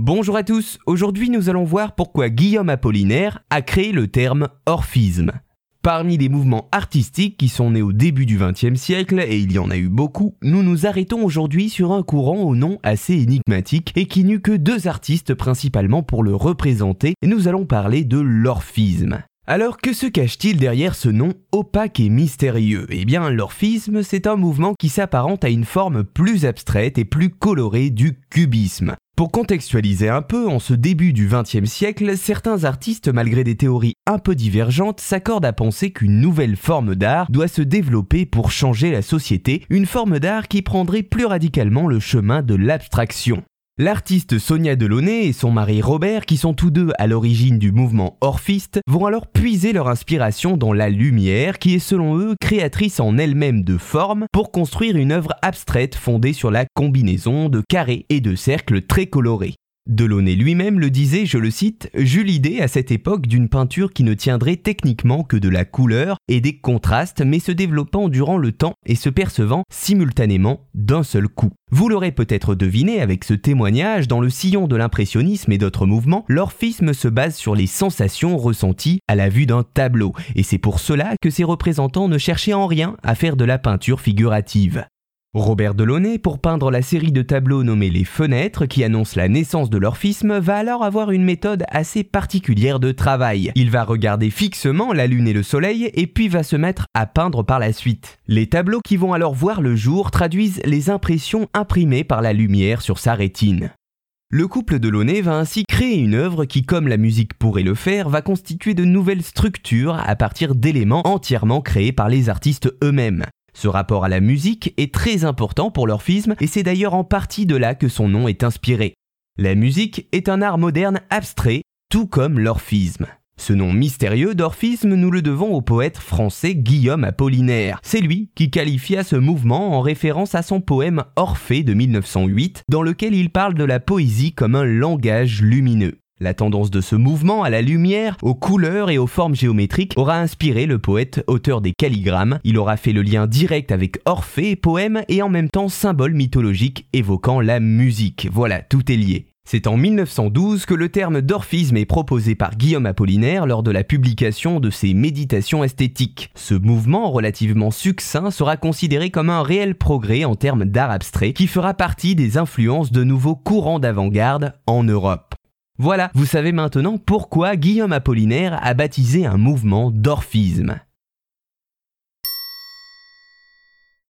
Bonjour à tous, aujourd'hui nous allons voir pourquoi Guillaume Apollinaire a créé le terme orphisme. Parmi les mouvements artistiques qui sont nés au début du XXe siècle, et il y en a eu beaucoup, nous nous arrêtons aujourd'hui sur un courant au nom assez énigmatique et qui n'eut que deux artistes principalement pour le représenter, et nous allons parler de l'orphisme. Alors que se cache-t-il derrière ce nom opaque et mystérieux? Eh bien, l'orphisme, c'est un mouvement qui s'apparente à une forme plus abstraite et plus colorée du cubisme. Pour contextualiser un peu, en ce début du XXe siècle, certains artistes, malgré des théories un peu divergentes, s'accordent à penser qu'une nouvelle forme d'art doit se développer pour changer la société, une forme d'art qui prendrait plus radicalement le chemin de l'abstraction. L'artiste Sonia Delaunay et son mari Robert, qui sont tous deux à l'origine du mouvement orphiste, vont alors puiser leur inspiration dans la lumière, qui est selon eux créatrice en elle-même de formes, pour construire une œuvre abstraite fondée sur la combinaison de carrés et de cercles très colorés. Delaunay lui-même le disait, je le cite, J'eus l'idée à cette époque d'une peinture qui ne tiendrait techniquement que de la couleur et des contrastes, mais se développant durant le temps et se percevant simultanément d'un seul coup. Vous l'aurez peut-être deviné avec ce témoignage, dans le sillon de l'impressionnisme et d'autres mouvements, l'orphisme se base sur les sensations ressenties à la vue d'un tableau, et c'est pour cela que ses représentants ne cherchaient en rien à faire de la peinture figurative. Robert Delaunay, pour peindre la série de tableaux nommés Les Fenêtres, qui annoncent la naissance de l'orphisme, va alors avoir une méthode assez particulière de travail. Il va regarder fixement la lune et le soleil, et puis va se mettre à peindre par la suite. Les tableaux qui vont alors voir le jour traduisent les impressions imprimées par la lumière sur sa rétine. Le couple Delaunay va ainsi créer une œuvre qui, comme la musique pourrait le faire, va constituer de nouvelles structures à partir d'éléments entièrement créés par les artistes eux-mêmes. Ce rapport à la musique est très important pour l'orphisme et c'est d'ailleurs en partie de là que son nom est inspiré. La musique est un art moderne abstrait, tout comme l'orphisme. Ce nom mystérieux d'orphisme, nous le devons au poète français Guillaume Apollinaire. C'est lui qui qualifia ce mouvement en référence à son poème Orphée de 1908, dans lequel il parle de la poésie comme un langage lumineux. La tendance de ce mouvement à la lumière, aux couleurs et aux formes géométriques aura inspiré le poète auteur des calligrammes. Il aura fait le lien direct avec Orphée, poème et en même temps symbole mythologique évoquant la musique. Voilà, tout est lié. C'est en 1912 que le terme d'orphisme est proposé par Guillaume Apollinaire lors de la publication de ses Méditations esthétiques. Ce mouvement relativement succinct sera considéré comme un réel progrès en termes d'art abstrait qui fera partie des influences de nouveaux courants d'avant-garde en Europe. Voilà, vous savez maintenant pourquoi Guillaume Apollinaire a baptisé un mouvement d'orphisme.